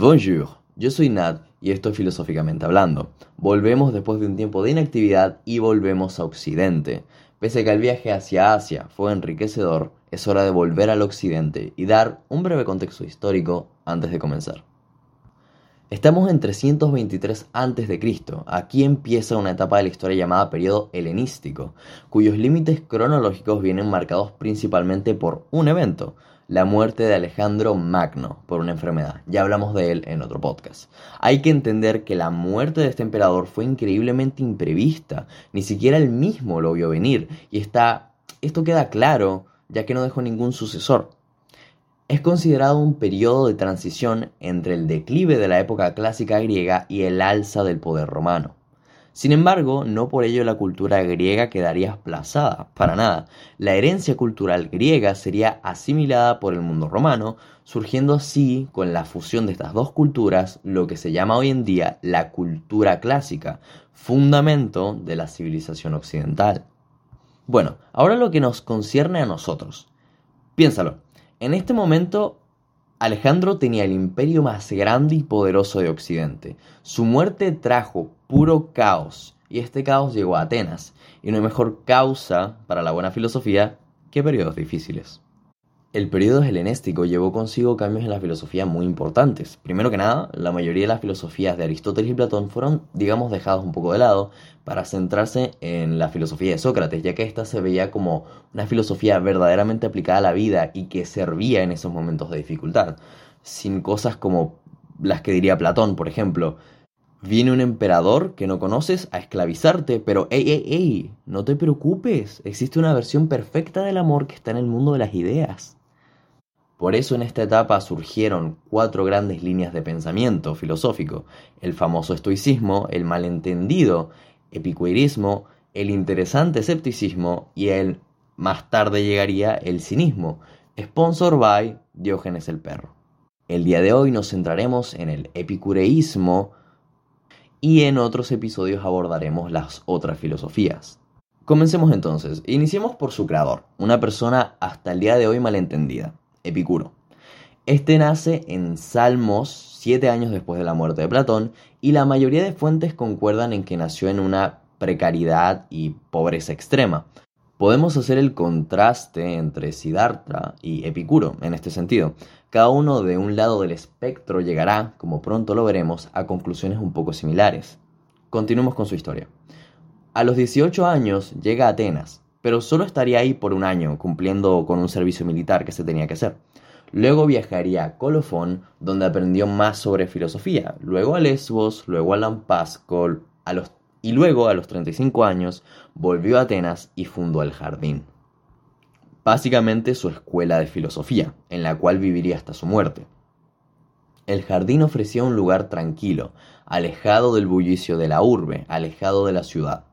Bonjour, yo soy Nat y esto es Filosóficamente Hablando. Volvemos después de un tiempo de inactividad y volvemos a Occidente. Pese a que el viaje hacia Asia fue enriquecedor, es hora de volver al Occidente y dar un breve contexto histórico antes de comenzar. Estamos en 323 a.C. Aquí empieza una etapa de la historia llamada periodo helenístico, cuyos límites cronológicos vienen marcados principalmente por un evento, la muerte de Alejandro Magno por una enfermedad. Ya hablamos de él en otro podcast. Hay que entender que la muerte de este emperador fue increíblemente imprevista. Ni siquiera él mismo lo vio venir. Y está, esto queda claro ya que no dejó ningún sucesor. Es considerado un periodo de transición entre el declive de la época clásica griega y el alza del poder romano. Sin embargo, no por ello la cultura griega quedaría aplazada, para nada. La herencia cultural griega sería asimilada por el mundo romano, surgiendo así, con la fusión de estas dos culturas, lo que se llama hoy en día la cultura clásica, fundamento de la civilización occidental. Bueno, ahora lo que nos concierne a nosotros. Piénsalo, en este momento Alejandro tenía el imperio más grande y poderoso de Occidente. Su muerte trajo puro caos, y este caos llegó a Atenas, y no hay mejor causa para la buena filosofía que periodos difíciles. El periodo helenístico llevó consigo cambios en la filosofía muy importantes. Primero que nada, la mayoría de las filosofías de Aristóteles y Platón fueron, digamos, dejados un poco de lado para centrarse en la filosofía de Sócrates, ya que ésta se veía como una filosofía verdaderamente aplicada a la vida y que servía en esos momentos de dificultad, sin cosas como las que diría Platón, por ejemplo. Viene un emperador que no conoces a esclavizarte, pero ey, ey, ey, no te preocupes, existe una versión perfecta del amor que está en el mundo de las ideas. Por eso en esta etapa surgieron cuatro grandes líneas de pensamiento filosófico, el famoso estoicismo, el malentendido epicureísmo, el interesante escepticismo y el más tarde llegaría el cinismo, sponsor by Diógenes el perro. El día de hoy nos centraremos en el epicureísmo y en otros episodios abordaremos las otras filosofías. Comencemos entonces, iniciemos por su creador, una persona hasta el día de hoy malentendida. Epicuro. Este nace en Salmos siete años después de la muerte de Platón y la mayoría de fuentes concuerdan en que nació en una precariedad y pobreza extrema. Podemos hacer el contraste entre Siddhartha y Epicuro en este sentido. Cada uno de un lado del espectro llegará, como pronto lo veremos, a conclusiones un poco similares. Continuemos con su historia. A los 18 años llega a Atenas, pero solo estaría ahí por un año, cumpliendo con un servicio militar que se tenía que hacer. Luego viajaría a Colofón, donde aprendió más sobre filosofía, luego a Lesbos, luego a los, y luego, a los 35 años, volvió a Atenas y fundó el Jardín. Básicamente su escuela de filosofía, en la cual viviría hasta su muerte. El jardín ofrecía un lugar tranquilo, alejado del bullicio de la urbe, alejado de la ciudad.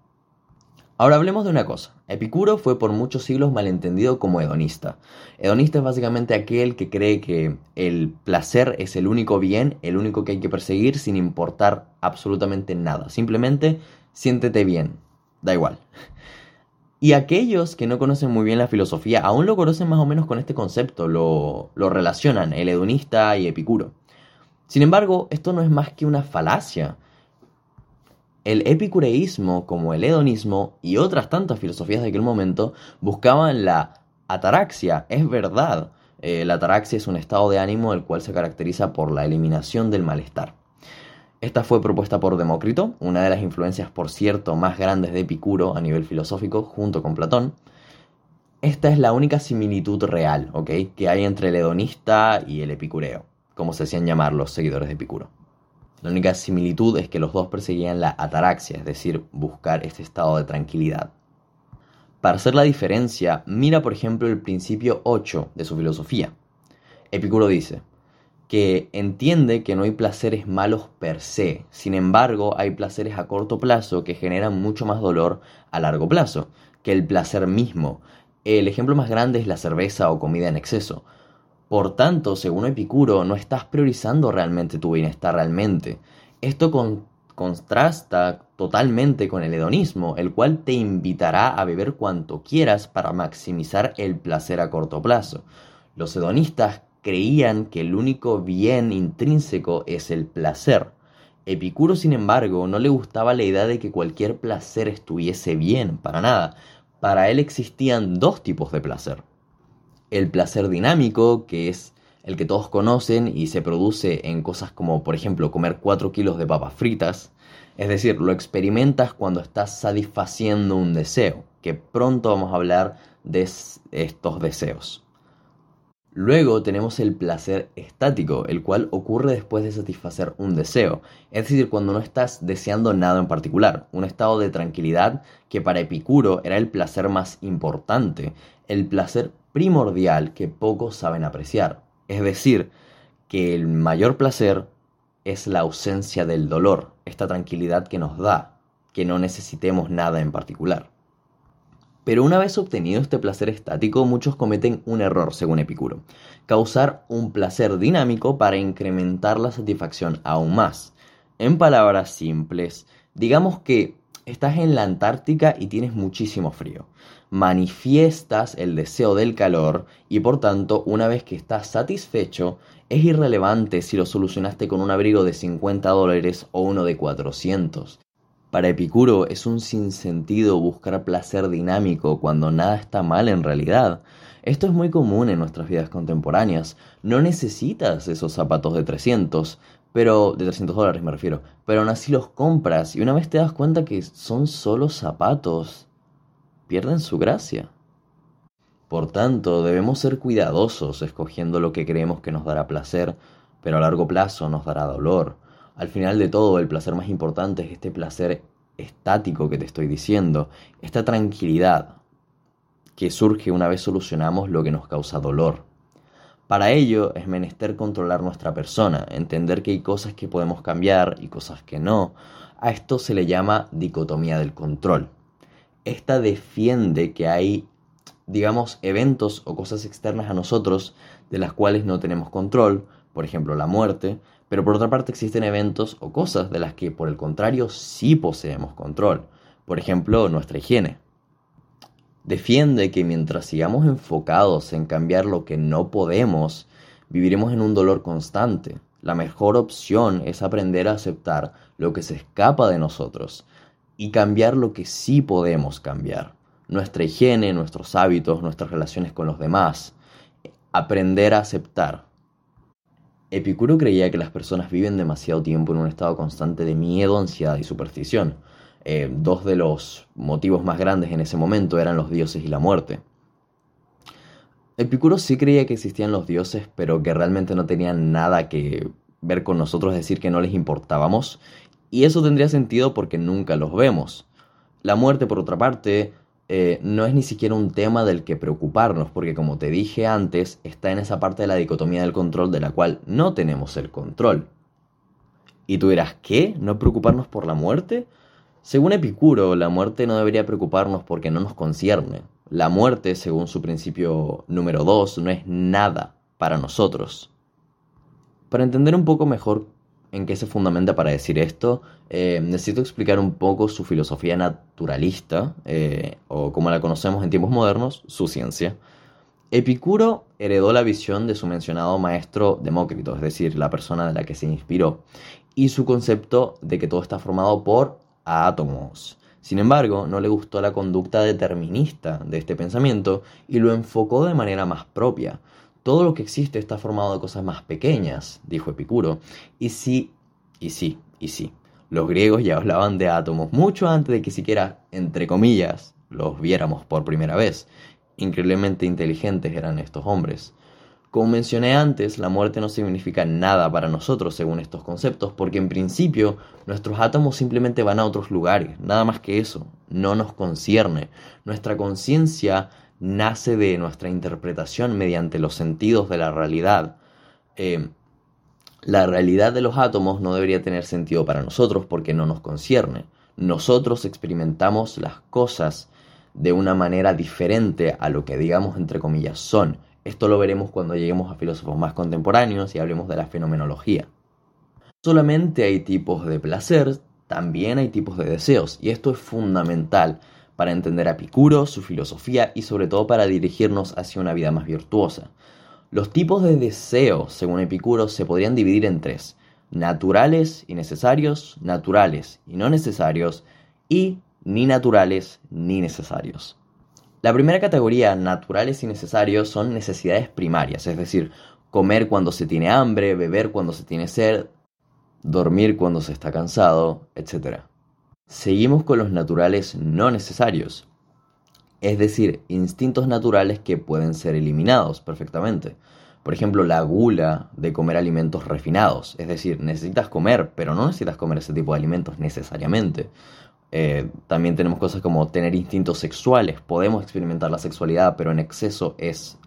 Ahora hablemos de una cosa. Epicuro fue por muchos siglos malentendido como hedonista. Hedonista es básicamente aquel que cree que el placer es el único bien, el único que hay que perseguir sin importar absolutamente nada. Simplemente siéntete bien, da igual. Y aquellos que no conocen muy bien la filosofía aún lo conocen más o menos con este concepto, lo, lo relacionan, el hedonista y Epicuro. Sin embargo, esto no es más que una falacia. El epicureísmo, como el hedonismo y otras tantas filosofías de aquel momento, buscaban la ataraxia, es verdad. Eh, la ataraxia es un estado de ánimo el cual se caracteriza por la eliminación del malestar. Esta fue propuesta por Demócrito, una de las influencias, por cierto, más grandes de Epicuro a nivel filosófico, junto con Platón. Esta es la única similitud real, ¿ok? Que hay entre el hedonista y el epicureo, como se hacían llamar los seguidores de Epicuro. La única similitud es que los dos perseguían la ataraxia, es decir, buscar este estado de tranquilidad. Para hacer la diferencia, mira por ejemplo el principio 8 de su filosofía. Epicuro dice que entiende que no hay placeres malos per se, sin embargo hay placeres a corto plazo que generan mucho más dolor a largo plazo que el placer mismo. El ejemplo más grande es la cerveza o comida en exceso. Por tanto, según Epicuro, no estás priorizando realmente tu bienestar realmente. Esto contrasta totalmente con el hedonismo, el cual te invitará a beber cuanto quieras para maximizar el placer a corto plazo. Los hedonistas creían que el único bien intrínseco es el placer. Epicuro, sin embargo, no le gustaba la idea de que cualquier placer estuviese bien, para nada. Para él existían dos tipos de placer. El placer dinámico, que es el que todos conocen y se produce en cosas como, por ejemplo, comer 4 kilos de papas fritas. Es decir, lo experimentas cuando estás satisfaciendo un deseo, que pronto vamos a hablar de estos deseos. Luego tenemos el placer estático, el cual ocurre después de satisfacer un deseo, es decir, cuando no estás deseando nada en particular, un estado de tranquilidad que para Epicuro era el placer más importante, el placer primordial que pocos saben apreciar. Es decir, que el mayor placer es la ausencia del dolor, esta tranquilidad que nos da, que no necesitemos nada en particular. Pero una vez obtenido este placer estático, muchos cometen un error, según Epicuro, causar un placer dinámico para incrementar la satisfacción aún más. En palabras simples, digamos que estás en la Antártica y tienes muchísimo frío. Manifiestas el deseo del calor y por tanto, una vez que estás satisfecho, es irrelevante si lo solucionaste con un abrigo de 50 dólares o uno de 400. Para Epicuro es un sinsentido buscar placer dinámico cuando nada está mal en realidad. Esto es muy común en nuestras vidas contemporáneas. No necesitas esos zapatos de 300, pero de 300 dólares me refiero, pero aún así los compras y una vez te das cuenta que son solo zapatos, pierden su gracia. Por tanto, debemos ser cuidadosos escogiendo lo que creemos que nos dará placer, pero a largo plazo nos dará dolor al final de todo, el placer más importante es este placer estático que te estoy diciendo, esta tranquilidad que surge una vez solucionamos lo que nos causa dolor. Para ello es menester controlar nuestra persona, entender que hay cosas que podemos cambiar y cosas que no. A esto se le llama dicotomía del control. Esta defiende que hay, digamos, eventos o cosas externas a nosotros de las cuales no tenemos control, por ejemplo la muerte, pero por otra parte existen eventos o cosas de las que por el contrario sí poseemos control, por ejemplo nuestra higiene. Defiende que mientras sigamos enfocados en cambiar lo que no podemos, viviremos en un dolor constante. La mejor opción es aprender a aceptar lo que se escapa de nosotros y cambiar lo que sí podemos cambiar. Nuestra higiene, nuestros hábitos, nuestras relaciones con los demás. Aprender a aceptar Epicuro creía que las personas viven demasiado tiempo en un estado constante de miedo, ansiedad y superstición. Eh, dos de los motivos más grandes en ese momento eran los dioses y la muerte. Epicuro sí creía que existían los dioses, pero que realmente no tenían nada que ver con nosotros, decir, que no les importábamos. Y eso tendría sentido porque nunca los vemos. La muerte, por otra parte, eh, no es ni siquiera un tema del que preocuparnos, porque como te dije antes, está en esa parte de la dicotomía del control de la cual no tenemos el control. Y tú dirás, ¿qué? ¿No preocuparnos por la muerte? Según Epicuro, la muerte no debería preocuparnos porque no nos concierne. La muerte, según su principio número 2, no es nada para nosotros. Para entender un poco mejor en qué se fundamenta para decir esto, eh, necesito explicar un poco su filosofía naturalista, eh, o como la conocemos en tiempos modernos, su ciencia. Epicuro heredó la visión de su mencionado maestro Demócrito, es decir, la persona de la que se inspiró, y su concepto de que todo está formado por átomos. Sin embargo, no le gustó la conducta determinista de este pensamiento y lo enfocó de manera más propia, todo lo que existe está formado de cosas más pequeñas, dijo Epicuro. Y sí, y sí, y sí. Los griegos ya hablaban de átomos mucho antes de que siquiera, entre comillas, los viéramos por primera vez. Increíblemente inteligentes eran estos hombres. Como mencioné antes, la muerte no significa nada para nosotros según estos conceptos, porque en principio nuestros átomos simplemente van a otros lugares, nada más que eso, no nos concierne. Nuestra conciencia nace de nuestra interpretación mediante los sentidos de la realidad. Eh, la realidad de los átomos no debería tener sentido para nosotros porque no nos concierne. Nosotros experimentamos las cosas de una manera diferente a lo que digamos entre comillas son. Esto lo veremos cuando lleguemos a filósofos más contemporáneos y hablemos de la fenomenología. Solamente hay tipos de placer, también hay tipos de deseos, y esto es fundamental para entender a Epicuro, su filosofía y sobre todo para dirigirnos hacia una vida más virtuosa. Los tipos de deseo, según Epicuro, se podrían dividir en tres. Naturales y necesarios, naturales y no necesarios, y ni naturales ni necesarios. La primera categoría, naturales y necesarios, son necesidades primarias, es decir, comer cuando se tiene hambre, beber cuando se tiene sed, dormir cuando se está cansado, etc. Seguimos con los naturales no necesarios, es decir, instintos naturales que pueden ser eliminados perfectamente. Por ejemplo, la gula de comer alimentos refinados, es decir, necesitas comer, pero no necesitas comer ese tipo de alimentos necesariamente. Eh, también tenemos cosas como tener instintos sexuales, podemos experimentar la sexualidad, pero en exceso es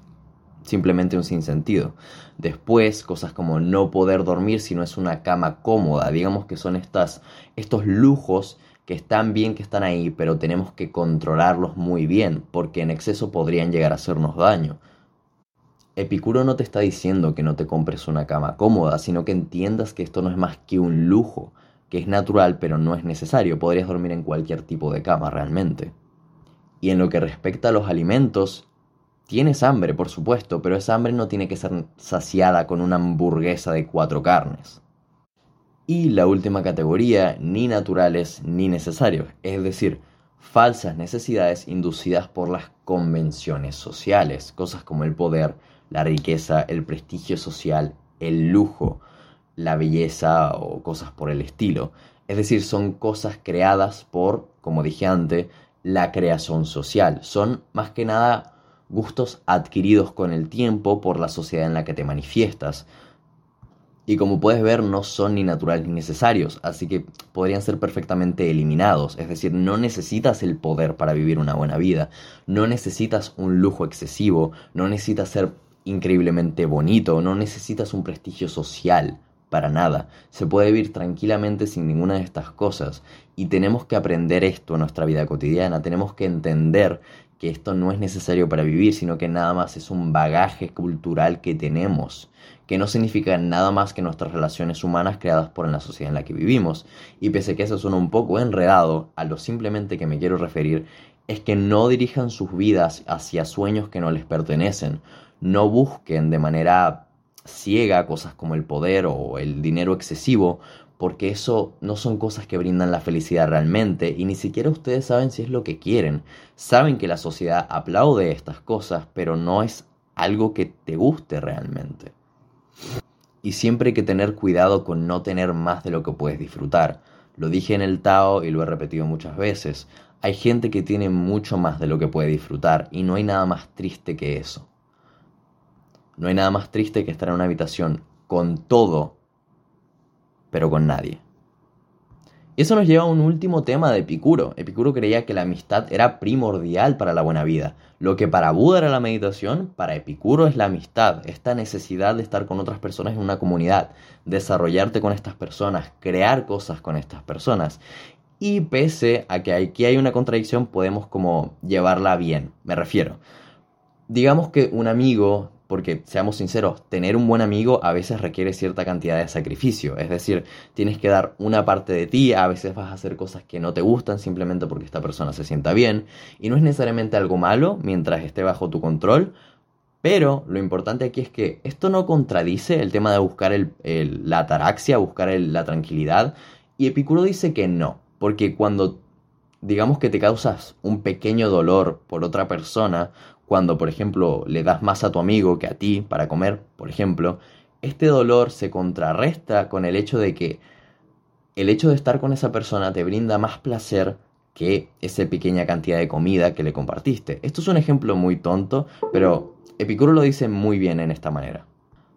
simplemente un sinsentido. Después, cosas como no poder dormir si no es una cama cómoda, digamos que son estas, estos lujos que están bien que están ahí, pero tenemos que controlarlos muy bien, porque en exceso podrían llegar a hacernos daño. Epicuro no te está diciendo que no te compres una cama cómoda, sino que entiendas que esto no es más que un lujo, que es natural pero no es necesario, podrías dormir en cualquier tipo de cama realmente. Y en lo que respecta a los alimentos, Tienes hambre, por supuesto, pero esa hambre no tiene que ser saciada con una hamburguesa de cuatro carnes. Y la última categoría, ni naturales ni necesarios, es decir, falsas necesidades inducidas por las convenciones sociales, cosas como el poder, la riqueza, el prestigio social, el lujo, la belleza o cosas por el estilo. Es decir, son cosas creadas por, como dije antes, la creación social. Son más que nada gustos adquiridos con el tiempo por la sociedad en la que te manifiestas. Y como puedes ver, no son ni naturales ni necesarios, así que podrían ser perfectamente eliminados. Es decir, no necesitas el poder para vivir una buena vida, no necesitas un lujo excesivo, no necesitas ser increíblemente bonito, no necesitas un prestigio social, para nada. Se puede vivir tranquilamente sin ninguna de estas cosas. Y tenemos que aprender esto en nuestra vida cotidiana. Tenemos que entender que esto no es necesario para vivir, sino que nada más es un bagaje cultural que tenemos, que no significa nada más que nuestras relaciones humanas creadas por la sociedad en la que vivimos. Y pese a que eso suena un poco enredado, a lo simplemente que me quiero referir es que no dirijan sus vidas hacia sueños que no les pertenecen, no busquen de manera ciega cosas como el poder o el dinero excesivo, porque eso no son cosas que brindan la felicidad realmente y ni siquiera ustedes saben si es lo que quieren. Saben que la sociedad aplaude estas cosas, pero no es algo que te guste realmente. Y siempre hay que tener cuidado con no tener más de lo que puedes disfrutar. Lo dije en el Tao y lo he repetido muchas veces. Hay gente que tiene mucho más de lo que puede disfrutar y no hay nada más triste que eso. No hay nada más triste que estar en una habitación con todo pero con nadie. Y eso nos lleva a un último tema de Epicuro. Epicuro creía que la amistad era primordial para la buena vida. Lo que para Buda era la meditación, para Epicuro es la amistad, esta necesidad de estar con otras personas en una comunidad, desarrollarte con estas personas, crear cosas con estas personas. Y pese a que aquí hay una contradicción, podemos como llevarla bien. Me refiero. Digamos que un amigo porque seamos sinceros, tener un buen amigo a veces requiere cierta cantidad de sacrificio, es decir, tienes que dar una parte de ti, a veces vas a hacer cosas que no te gustan simplemente porque esta persona se sienta bien, y no es necesariamente algo malo mientras esté bajo tu control, pero lo importante aquí es que esto no contradice el tema de buscar la ataraxia, buscar la tranquilidad, y Epicuro dice que no, porque cuando digamos que te causas un pequeño dolor por otra persona, cuando, por ejemplo, le das más a tu amigo que a ti para comer, por ejemplo, este dolor se contrarresta con el hecho de que el hecho de estar con esa persona te brinda más placer que esa pequeña cantidad de comida que le compartiste. Esto es un ejemplo muy tonto, pero Epicuro lo dice muy bien en esta manera.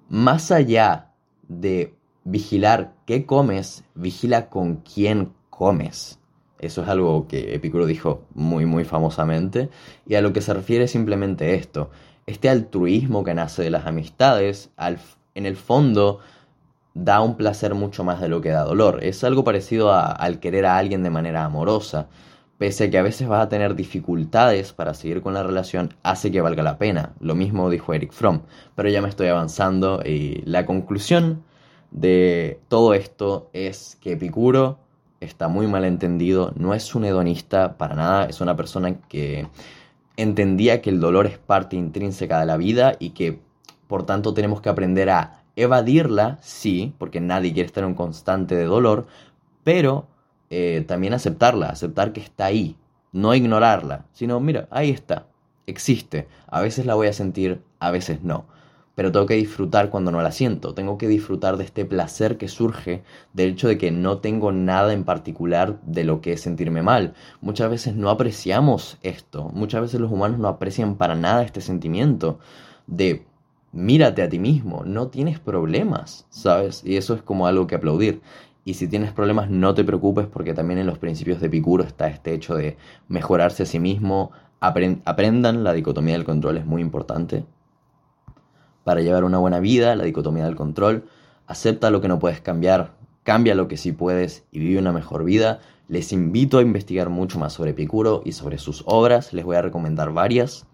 Más allá de vigilar qué comes, vigila con quién comes. Eso es algo que Epicuro dijo muy, muy famosamente. Y a lo que se refiere simplemente esto. Este altruismo que nace de las amistades, en el fondo, da un placer mucho más de lo que da dolor. Es algo parecido al querer a alguien de manera amorosa. Pese a que a veces vas a tener dificultades para seguir con la relación, hace que valga la pena. Lo mismo dijo Eric Fromm. Pero ya me estoy avanzando y la conclusión de todo esto es que Epicuro está muy mal entendido, no es un hedonista para nada, es una persona que entendía que el dolor es parte intrínseca de la vida y que Por tanto, tenemos que aprender a evadirla, sí, porque nadie quiere estar en un constante de dolor, pero eh, también aceptarla, aceptar que está ahí, no ignorarla, sino, mira, ahí está, existe. A veces la voy a sentir, a veces no. Pero tengo que disfrutar cuando no la siento. Tengo que disfrutar de este placer que surge del hecho de que no tengo nada en particular de lo que es sentirme mal. Muchas veces no apreciamos esto. Muchas veces los humanos no aprecian para nada este sentimiento de mírate a ti mismo, no tienes problemas, ¿sabes? Y eso es como algo que aplaudir. Y si tienes problemas, no te preocupes porque también en los principios de Epicuro está este hecho de mejorarse a sí mismo. aprendan, la dicotomía del control es muy importante. Para llevar una buena vida, la dicotomía del control, acepta lo que no puedes cambiar, cambia lo que sí puedes y vive una mejor vida. Les invito a investigar mucho más sobre Epicuro y sobre sus obras, les voy a recomendar varias.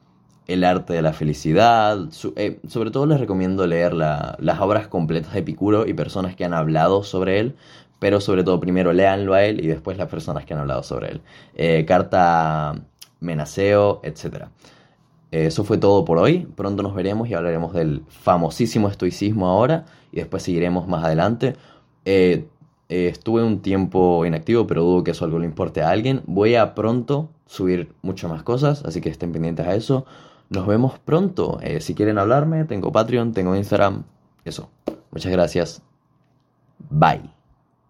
El arte de la felicidad. Eh, sobre todo les recomiendo leer las obras completas de Epicuro y personas que han hablado sobre él. Pero sobre todo primero léanlo a él y después las personas que han hablado sobre él. Eh, carta Menaceo, etc. Eso fue todo por hoy. Pronto nos veremos y hablaremos del famosísimo estoicismo ahora y después seguiremos más adelante. Eh, estuve un tiempo inactivo, pero dudo que eso algo le importe a alguien. Voy a pronto subir muchas más cosas, así que estén pendientes a eso. Nos vemos pronto. Eh, si quieren hablarme, tengo Patreon, tengo Instagram. Eso. Muchas gracias. Bye.